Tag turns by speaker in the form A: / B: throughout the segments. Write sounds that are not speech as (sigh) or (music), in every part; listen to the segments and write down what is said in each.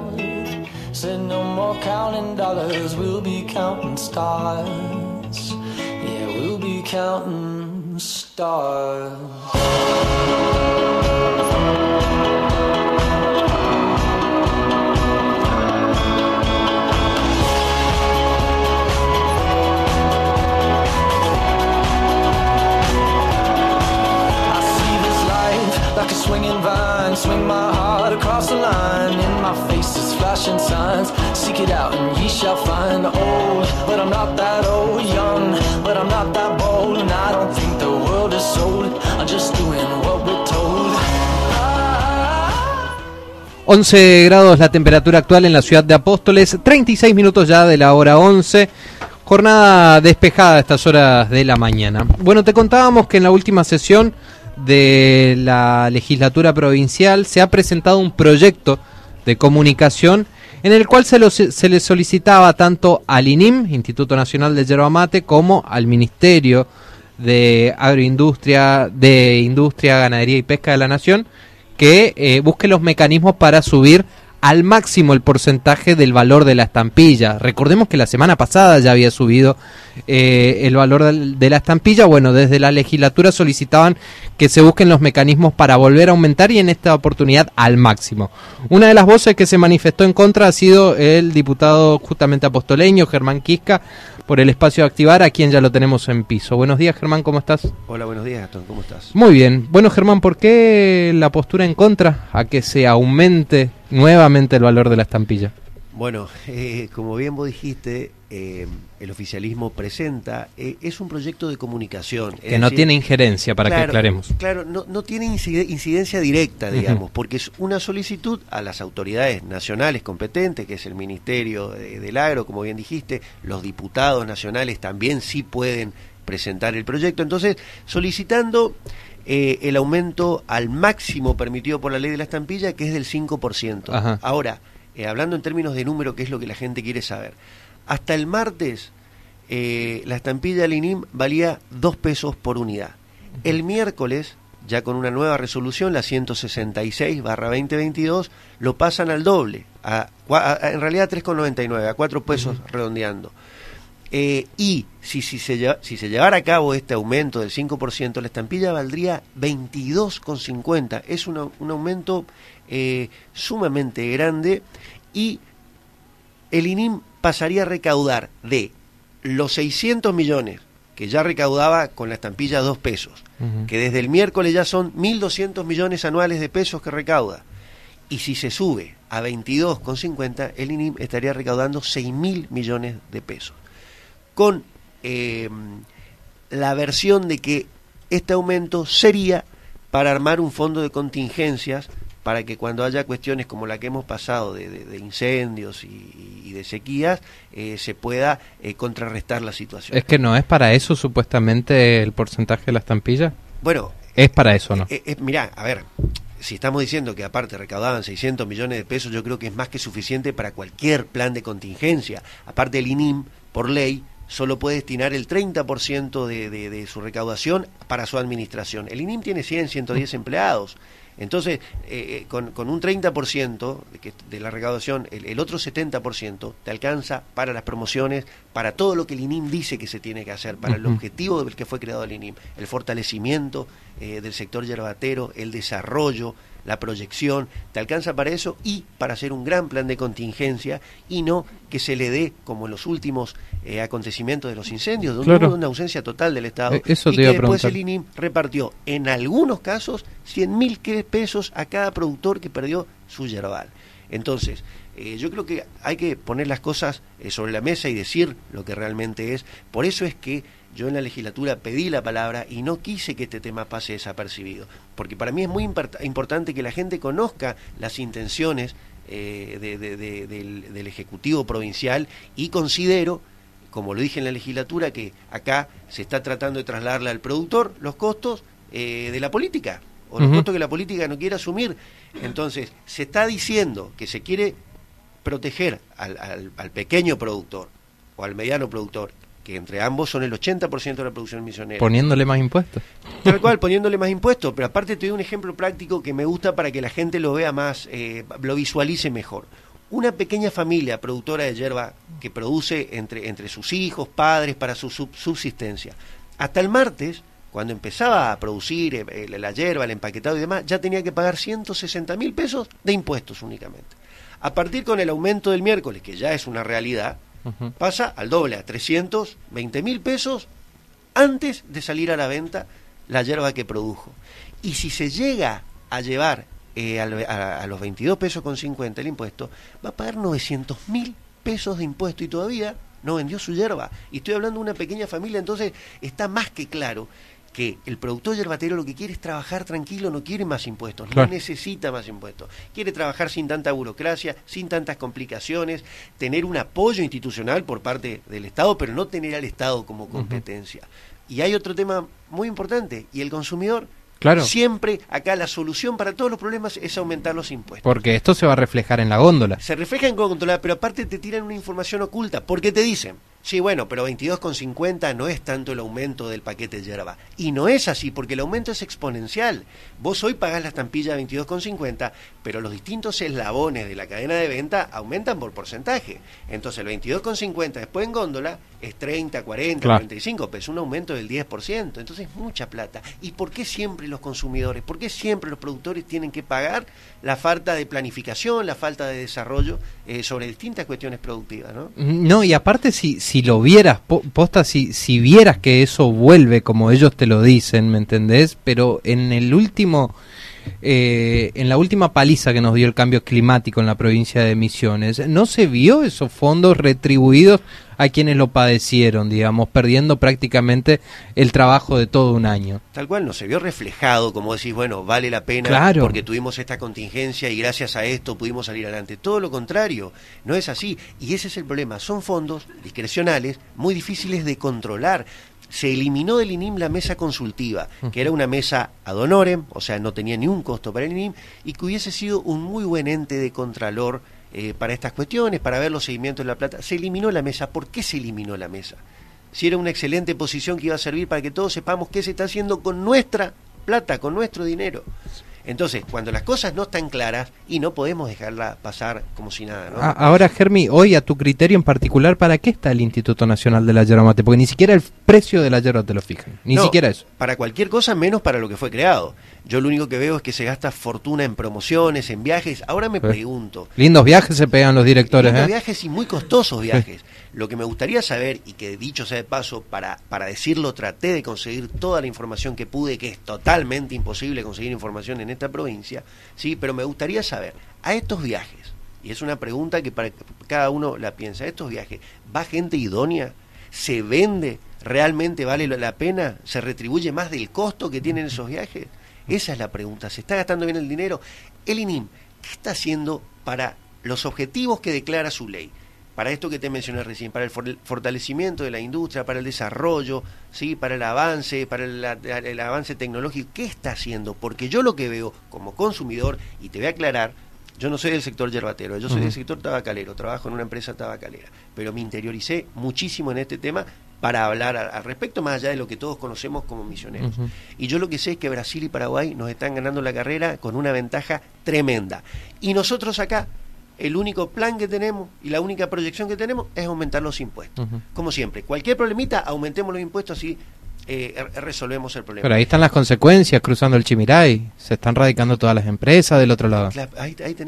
A: heart. Said no more counting dollars, we'll be counting stars. Yeah, we'll be counting stars. I see this life like a swinging vine. Swing my flashing signs. Seek it out and ye shall find. Old, but I'm not that old. Young, but I'm not that bold. And I don't think the world is sold. I'm just doing what we're told. Ah.
B: 11 grados la temperatura actual en la ciudad de Apóstoles, 36 minutos ya de la hora 11. Jornada despejada a estas horas de la mañana. Bueno, te contábamos que en la última sesión de la legislatura provincial se ha presentado un proyecto de comunicación en el cual se, se le solicitaba tanto al INIM, Instituto Nacional de Yerba Mate, como al Ministerio de Agroindustria, de Industria, Ganadería y Pesca de la Nación, que eh, busque los mecanismos para subir al máximo el porcentaje del valor de la estampilla. Recordemos que la semana pasada ya había subido eh, el valor de la estampilla. Bueno, desde la legislatura solicitaban que se busquen los mecanismos para volver a aumentar y en esta oportunidad al máximo. Una de las voces que se manifestó en contra ha sido el diputado justamente apostoleño, Germán Quisca, por el espacio de activar, a quien ya lo tenemos en piso. Buenos días, Germán, ¿cómo estás?
C: Hola, buenos días, Gastón, ¿cómo estás?
B: Muy bien. Bueno, Germán, ¿por qué la postura en contra a que se aumente nuevamente el valor de la estampilla?
C: Bueno, (laughs) eh, como bien vos dijiste, eh, el oficialismo presenta, eh, es un proyecto de comunicación.
B: Que no
C: decir,
B: tiene injerencia, para que aclaremos.
C: Claro, no, no tiene incide- incidencia directa, digamos, porque es una solicitud a las autoridades nacionales competentes, que es el Ministerio de- del Agro, como bien dijiste, los diputados nacionales también sí pueden presentar el proyecto. Entonces, solicitando eh, el aumento al máximo permitido por la ley de la estampilla, que es del 5%.
B: Ajá.
C: Ahora, eh, hablando en términos de número, que es lo que la gente quiere saber, hasta el martes eh, la estampilla del INIM valía 2 pesos por unidad. El miércoles, ya con una nueva resolución, la 166 barra 2022, lo pasan al doble, a, cua- a- en realidad 3,99, a 4 pesos redondeando. Eh, y si, si, se, lleva- si se llevara a cabo este aumento del 5%, la estampilla valdría 22,50. Es una- un aumento eh, sumamente grande y el INIM pasaría a recaudar de los 600 millones que ya recaudaba con la estampilla 2 pesos, que desde el miércoles ya son 1.200 millones anuales de pesos que recauda. Y si se sube a 22,50, el INIM estaría recaudando 6.000 millones de pesos. Con eh, la versión de que este aumento sería para armar un fondo de contingencias para que cuando haya cuestiones como la que hemos pasado de, de- de incendios y, y de sequías, eh, se pueda eh, contrarrestar la situación.
B: ¿Es que no es para eso supuestamente el porcentaje de la estampilla?
C: Bueno,
B: Es para eso, ¿no?
C: Eh, eh, mirá, a ver, si estamos diciendo que aparte recaudaban 600 millones de pesos, yo creo que es más que suficiente para cualquier plan de contingencia. Aparte el INIM, por ley, solo puede destinar el 30% de, de, de su recaudación para su administración. El INIM tiene 100, 110 empleados. Entonces, eh, eh, con, con un 30% de, de la recaudación, el, el otro 70% te alcanza para las promociones, para todo lo que el INIM dice que se tiene que hacer, para el objetivo del que fue creado el INIM, el fortalecimiento eh, del sector yerbatero, el desarrollo, la proyección, te alcanza para eso y para hacer un gran plan de contingencia y no que se le dé, como en los últimos eh, acontecimientos de los incendios, donde
B: Claro.
C: hubo una ausencia total del Estado
B: Eh, eso
C: y
B: te
C: que después el INIM repartió en algunos casos 100 mil pesos a cada productor que perdió su yerbal. Entonces, eh, yo creo que hay que poner las cosas eh, sobre la mesa y decir lo que realmente es. Por eso es que yo en la legislatura pedí la palabra y no quise que este tema pase desapercibido. Porque para mí es muy import- importante que la gente conozca las intenciones eh, de- de- de- del, Ejecutivo Provincial y considero, como lo dije en la legislatura, que acá se está tratando de trasladarle al productor los costos de la política o los costos que la política no quiere asumir. Entonces, se está diciendo que se quiere proteger al, al- al pequeño productor o al mediano productor, que entre ambos son el 80% de la producción misionera.
B: Poniéndole más impuestos.
C: Tal cual, poniéndole más impuestos. Pero aparte te doy un ejemplo práctico que me gusta para que la gente lo vea más, eh, lo visualice mejor. una pequeña familia productora de hierba que produce entre, entre sus hijos, padres, para su subsistencia. Hasta el martes, cuando empezaba a producir eh, la hierba, el empaquetado y demás, ya tenía que pagar 160 mil pesos de impuestos únicamente. A partir con el aumento del miércoles, que ya es una realidad, pasa al doble, a 320 mil pesos antes de salir a la venta la hierba que produjo. Y si se llega a llevar eh, a, los 22 pesos con 50 el impuesto, va a pagar 900 mil pesos de impuesto y todavía no vendió su hierba. Y estoy hablando de una pequeña familia, entonces está más que claro que el productor yerbatero lo que quiere es trabajar tranquilo, no quiere más impuestos, no necesita más impuestos. Quiere trabajar sin tanta burocracia, sin tantas complicaciones, tener un apoyo institucional por parte del Estado, pero no tener al Estado como competencia. Y hay otro tema muy importante, y el consumidor Claro. Siempre acá la solución para todos los problemas es aumentar los impuestos.
B: Porque esto se va a reflejar en la góndola.
C: Se refleja en góndola, pero aparte te tiran una información oculta. Porque te dicen, Sí, bueno, pero 22,50 no es tanto el aumento del paquete de yerba. Y no es así, porque el aumento es exponencial. Vos hoy pagás la estampilla 22,50, pero los distintos eslabones de la cadena de venta aumentan por porcentaje. Entonces el 22,50 después en góndola es 30, 40, 45 pesos, un aumento del 10%. Entonces es mucha plata. ¿Y por qué siempre los consumidores, por qué siempre los productores tienen que pagar la falta de planificación, la falta de desarrollo eh, sobre distintas cuestiones productivas? No,
B: no y aparte si si lo vieras, posta, si, si vieras que eso vuelve como ellos te lo dicen, ¿me entendés? Pero en el último, eh, en la última paliza que nos dio el cambio climático en la provincia de Misiones, ¿no se vio esos fondos retribuidos a quienes lo padecieron, digamos, perdiendo prácticamente el trabajo de todo un año.
C: Tal cual, no se vio reflejado, como decís, bueno, vale la pena porque tuvimos esta contingencia y gracias a esto pudimos salir adelante. Todo lo contrario, no es así. Y ese es el problema, son fondos discrecionales muy difíciles de controlar se eliminó del INIM la mesa consultiva, que era una mesa ad honorem, o sea, no tenía ni un costo para el INIM, y que hubiese sido un muy buen ente de contralor eh, para estas cuestiones, para ver los seguimientos de la plata. Se eliminó la mesa. ¿Por qué se eliminó la mesa? Si era una excelente posición que iba a servir para que todos sepamos qué se está haciendo con nuestra plata, con nuestro dinero. Entonces, cuando las cosas no están claras y no podemos dejarla pasar como si nada. ¿no?
B: Ahora, Germi, hoy a tu criterio en particular, ¿para qué está el Instituto Nacional de la Yerba Mate? Porque ni siquiera el precio de la yerba te lo fijan, ni siquiera eso.
C: Para cualquier cosa, menos para lo que fue creado. Yo lo único que veo es que se gasta fortuna en promociones, en viajes. Ahora me pregunto.
B: Lindos viajes se pegan los directores.
C: Lindos
B: ¿eh?
C: viajes y muy costosos viajes. Lo que me gustaría saber, y que dicho sea de paso, para, para decirlo, traté de conseguir toda la información que pude, que es totalmente imposible conseguir información en esta provincia, ¿sí? pero me gustaría saber, a estos viajes, y es una pregunta que para cada uno la piensa, estos viajes, ¿va gente idónea? ¿Se vende? ¿Realmente vale la pena? ¿Se retribuye más del costo que tienen esos viajes? Esa es la pregunta. ¿Se está gastando bien el dinero? El INIM, ¿qué está haciendo para los objetivos que declara su ley? Para esto que te mencioné recién, para el fortalecimiento de la industria, para el desarrollo, ¿sí? para el avance, para el, avance tecnológico, ¿qué está haciendo? Porque yo lo que veo como consumidor, y te voy a aclarar, yo no soy del sector yerbatero, yo soy del sector tabacalero, trabajo en una empresa tabacalera, pero me interioricé muchísimo en este tema para hablar al respecto, más allá de lo que todos conocemos como misioneros. Y yo lo que sé es que Brasil y Paraguay nos están ganando la carrera con una ventaja tremenda. Y nosotros acá, el único plan que tenemos y la única proyección que tenemos es aumentar los impuestos. Como siempre, cualquier problemita, aumentemos los impuestos así eh, resolvemos el problema.
B: Pero ahí están las consecuencias cruzando el Chimiray. Se están radicando todas las empresas del otro lado.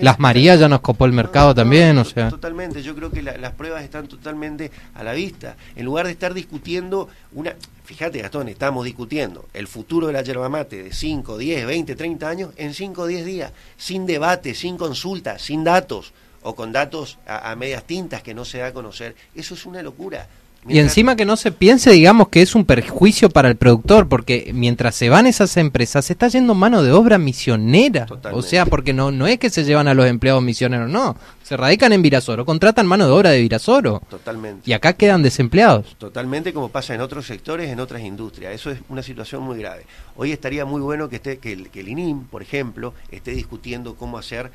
B: las Marías ya nos copó el mercado también, o sea.
C: Totalmente, yo creo que las pruebas están totalmente a la vista. En lugar de estar discutiendo una... Fíjate, Gastón, estamos discutiendo el futuro de la yerba mate de 5, 10, 20, 30 años en 5 o 10 días, sin debate, sin consulta, sin datos o con datos a medias tintas que no se da a conocer. Eso es una locura.
B: Y encima que no se piense, digamos, que es un perjuicio para el productor, porque mientras se van esas empresas, se está yendo mano de obra misionera. O sea, porque no, no es que se llevan a los empleados misioneros, no. Se radican en Virasoro, contratan mano de obra de Virasoro.
C: Totalmente.
B: Y acá quedan desempleados.
C: Totalmente como pasa en otros sectores, en otras industrias. Eso es una situación muy grave. Hoy estaría muy bueno que, esté, que, el, que el INIM, por ejemplo, esté discutiendo cómo hacer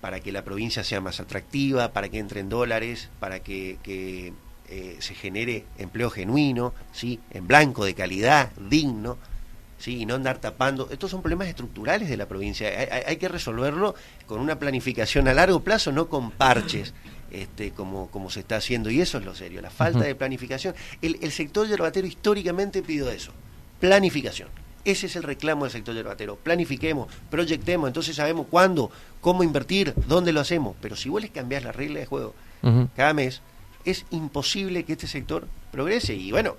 C: para que la provincia sea más atractiva, para que entren dólares, para que, que eh, se genere empleo genuino, ¿sí? en blanco, de calidad, digno, ¿sí? y no andar tapando. Estos son problemas estructurales de la provincia. Hay, hay, que resolverlo con una planificación a largo plazo, no con parches. Este, como, como se está haciendo, y eso es lo serio, la falta de planificación. El, el sector yerbatero históricamente pidió eso, planificación. Ese es el reclamo del sector yerbatero. Planifiquemos, proyectemos, entonces sabemos cuándo, cómo invertir, dónde lo hacemos. Pero si vos les cambiás la regla de juego cada mes, es imposible que este sector progrese. Y bueno,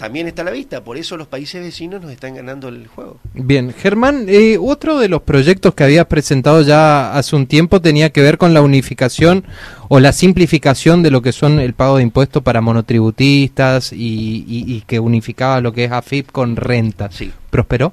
C: también está a la vista, por eso los países vecinos nos están ganando el juego.
B: Bien, Germán, eh, otro de los proyectos que habías presentado ya hace un tiempo tenía que ver con la unificación o la simplificación de lo que son el pago de impuestos para monotributistas y, que unificaba lo que es AFIP con renta.
C: Sí.
B: ¿Prosperó?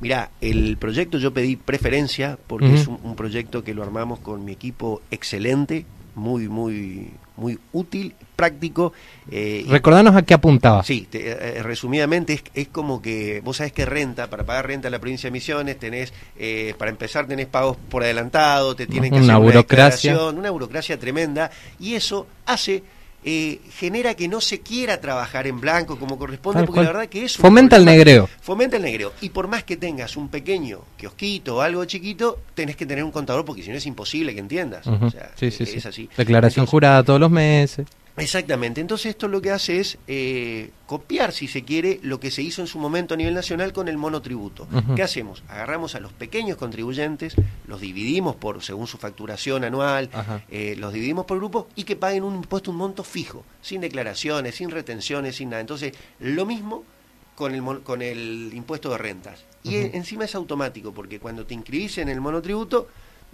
C: Mira, el proyecto yo pedí preferencia porque es un, un proyecto que lo armamos con mi equipo excelente, muy, muy, muy útil, práctico.
B: Eh, Recordanos a qué apuntaba.
C: Sí, eh, eh, resumidamente es, es, como que vos sabés que renta, para pagar renta en la provincia de Misiones, tenés, eh, para empezar tenés pagos por adelantado, te tienen que
B: una
C: hacer
B: burocracia.
C: una una burocracia tremenda, y eso hace eh, genera que no se quiera trabajar en blanco como corresponde, porque la verdad que es
B: Fomenta el negreo.
C: Fomenta el negreo. Y por más que tengas un pequeño kiosquito o algo chiquito, tenés que tener un contador porque si no es imposible que entiendas. o sea,
B: sí, sí,
C: es
B: sí.
C: así.
B: Declaración
C: Entonces,
B: jurada todos los meses.
C: Exactamente, entonces esto lo que hace es eh, copiar, si se quiere, lo que se hizo en su momento a nivel nacional con el monotributo.
B: Ujú.
C: ¿Qué hacemos? Agarramos a los pequeños contribuyentes, los dividimos por según su facturación anual, eh, los dividimos por grupos y que paguen un impuesto, un monto fijo, sin declaraciones, sin retenciones, sin nada. Entonces, lo mismo con el, con el impuesto de rentas. Y encima es automático, porque cuando te inscribís en el monotributo,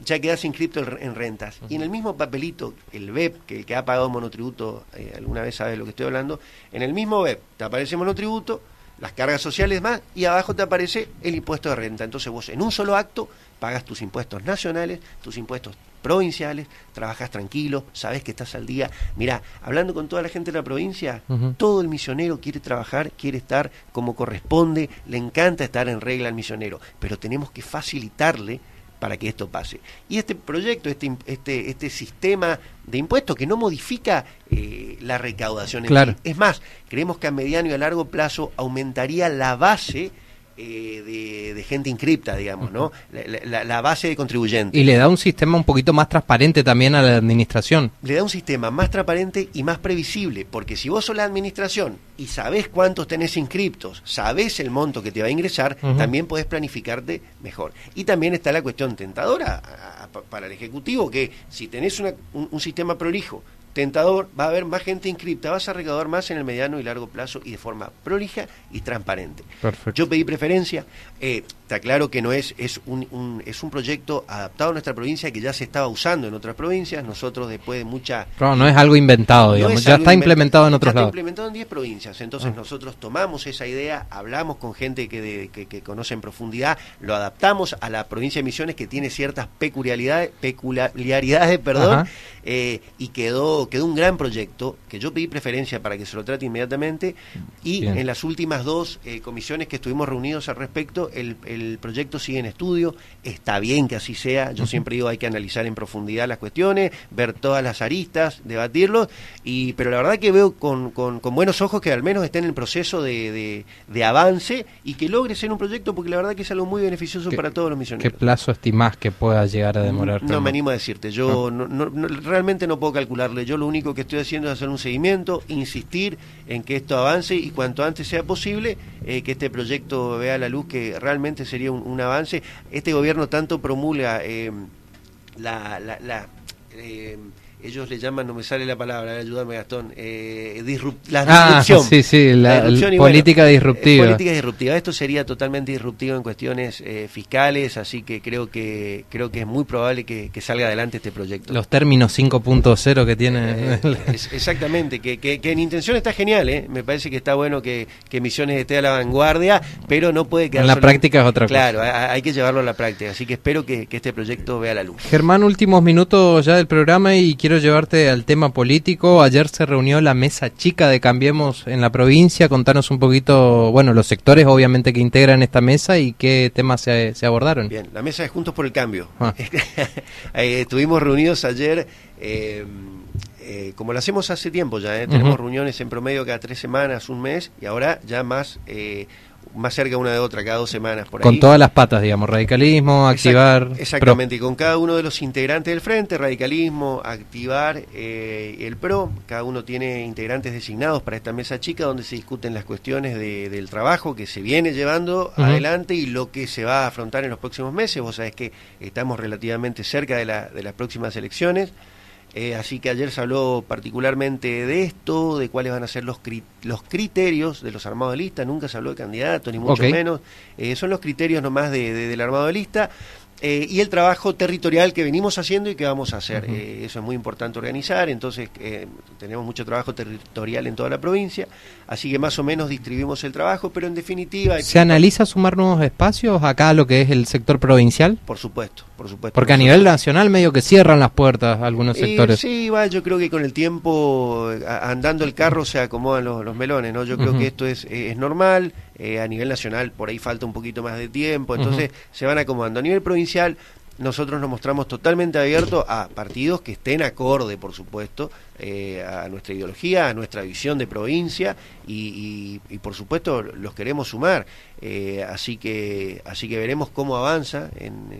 C: ya quedas inscripto en en rentas. Y en el mismo papelito, el BEP, que el que ha pagado monotributo, eh, alguna vez sabe de lo que estoy hablando, en el mismo BEP te aparece monotributo, las cargas sociales más, y abajo te aparece el impuesto de renta. Entonces vos en un solo acto pagas tus impuestos nacionales, tus impuestos provinciales, trabajas tranquilo, sabes que estás al día. Mira, hablando con toda la gente de la provincia, todo el misionero quiere trabajar, quiere estar como corresponde, le encanta estar en regla al misionero, pero tenemos que facilitarle para que esto pase. Y este proyecto, este, este, este sistema de impuestos que no modifica eh, la recaudación,
B: Claro.
C: es más, creemos que a mediano y a largo plazo aumentaría la base eh, de, de gente inscripta, digamos, ¿no? La, la- la base de contribuyentes.
B: Y le da un sistema un poquito más transparente también a la administración.
C: le da un sistema más transparente y más previsible, porque si vos sos la administración y sabés cuántos tenés inscriptos, sabés el monto que te va a ingresar, también podés planificarte mejor. Y también está la cuestión tentadora a- a- pa- para el Ejecutivo, que si tenés una- un, un sistema prolijo, tentador, va a haber más gente inscripta, vas a recaudar más en el mediano y largo plazo y de forma prolija y transparente.
B: Perfecto.
C: Yo pedí preferencia, eh, está claro que no es, es un, un- es un proyecto adaptado a nuestra provincia que ya se estaba usando en otras provincias, nosotros después de mucha
B: Claro, no es algo inventado,
C: no
B: digamos.
C: es
B: ya está implementado en otros
C: está
B: lados.
C: implementado en 10 provincias. Entonces
B: Ah.
C: nosotros tomamos esa idea, hablamos con gente que, de- que, que conoce en profundidad, lo adaptamos a la provincia de Misiones que tiene ciertas peculiaridades, peculiaridades perdón,
B: Ajá.
C: Eh, y quedó, quedó un gran proyecto que yo pedí preferencia para que se lo trate inmediatamente. Y
B: Bien.
C: en las últimas dos eh, comisiones que estuvimos reunidos al respecto, el, el proyecto sigue en estudio, está bien que así sea, yo siempre digo hay que analizar en profundidad las cuestiones, ver todas las aristas, debatirlos, y, pero la verdad que veo con, con, con buenos ojos que al menos esté en el proceso de, de, de avance y que logre ser un proyecto porque la verdad que es algo muy beneficioso
B: ¿Qué-
C: para todos los
B: ¿Qué
C: misioneros.
B: plazo estimás que pueda llegar a demorar?
C: No me animo a decirte, yo no, no- no- realmente no puedo calcularle, yo lo único que estoy haciendo es hacer un seguimiento, insistir en que esto avance y cuanto antes sea posible, eh, que este proyecto vea la luz, que realmente sería un, avance. Este gobierno tanto promulga eh, la, eh, ellos le llaman, no me sale la palabra, ayúdame Gastón, eh, disrup- la
B: Ah,
C: disrupción.
B: sí, sí, la-
C: disrupción y
B: política
C: eh,
B: disruptiva.
C: política disruptiva. Esto sería totalmente disruptivo en cuestiones eh, fiscales, así que creo que creo que es muy probable que, que salga adelante este proyecto.
B: Los términos 5.0 que tiene...
C: Eh, es- exactamente, que, que, que en intención está genial, ¿eh? me parece que está bueno que, que Misiones esté a la vanguardia, pero no puede quedar
B: En la
C: solo-
B: práctica es otra cosa.
C: Claro, hay, que llevarlo a la práctica, así que espero que, que este proyecto vea la luz.
B: Germán, últimos minutos ya del programa y quiero llevarte al tema político. Ayer se reunió la mesa chica de Cambiemos en la provincia. Contanos un poquito, bueno, los sectores obviamente que integran esta mesa y qué temas se, se abordaron.
C: Bien, la mesa de Juntos por el Cambio.
B: Ah. (laughs)
C: Eh, estuvimos reunidos ayer, eh, eh, como lo hacemos hace tiempo ya, ¿eh? tenemos reuniones en promedio cada tres semanas, un mes, y ahora ya más, eh, más cerca una de otra, cada dos semanas por ahí.
B: Con todas las patas, digamos, radicalismo, activar...
C: exactamente, y con cada uno de los integrantes del frente, radicalismo, activar eh, el PRO, cada uno tiene integrantes designados para esta mesa chica donde se discuten las cuestiones del trabajo que se viene llevando adelante y lo que se va a afrontar en los próximos meses. Vos sabés que estamos relativamente cerca de, la, de las próximas elecciones. Eh, así que ayer se habló particularmente de esto, de cuáles van a ser los, los criterios de los armados de lista. Nunca se habló de candidatos, ni mucho menos. Eh, son los criterios nomás de, del armado de lista. Eh, y el trabajo territorial que venimos haciendo y que vamos a hacer. Eh, eso es muy importante organizar, entonces eh, tenemos mucho trabajo territorial en toda la provincia, así que más o menos distribuimos el trabajo, pero en definitiva...
B: ¿Se analiza sumar nuevos espacios acá a lo que es el sector provincial?
C: Por supuesto, por supuesto.
B: Porque a nivel nacional medio que cierran las puertas algunos sectores.
C: sí, va, yo creo que con el tiempo, andando el carro, se acomodan los, melones, ¿no? Yo creo que esto es, es normal, a nivel nacional por ahí falta un poquito más de tiempo, entonces se van acomodando. A nivel provincial nosotros nos mostramos totalmente abiertos a partidos que estén acorde, por supuesto, eh, a nuestra ideología, a nuestra visión de provincia y, por supuesto los queremos sumar. Eh, así que así que veremos cómo avanza en,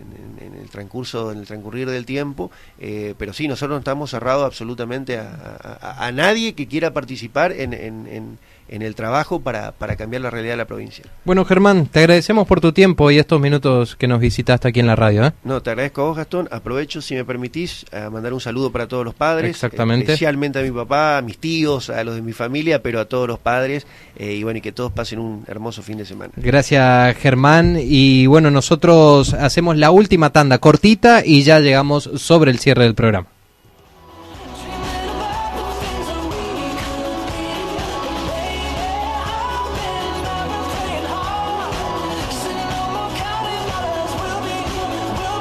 C: el transcurso, en el transcurrir del tiempo. Eh, pero sí, nosotros no estamos cerrados absolutamente a, nadie que quiera participar en, en el trabajo para, para cambiar la realidad de la provincia.
B: Bueno, Germán, te agradecemos por tu tiempo y estos minutos que nos visitaste aquí en la radio. ¿eh?
C: No, te agradezco a vos, Gastón. Aprovecho, si me permitís, a mandar un saludo para todos los padres.
B: Exactamente.
C: Especialmente a mi papá, a mis tíos, a los de mi familia, pero a todos los padres. Eh, y bueno, y que todos pasen un hermoso fin de semana.
B: Gracias, Germán. Y bueno, nosotros hacemos la última tanda cortita y ya llegamos sobre el cierre del programa.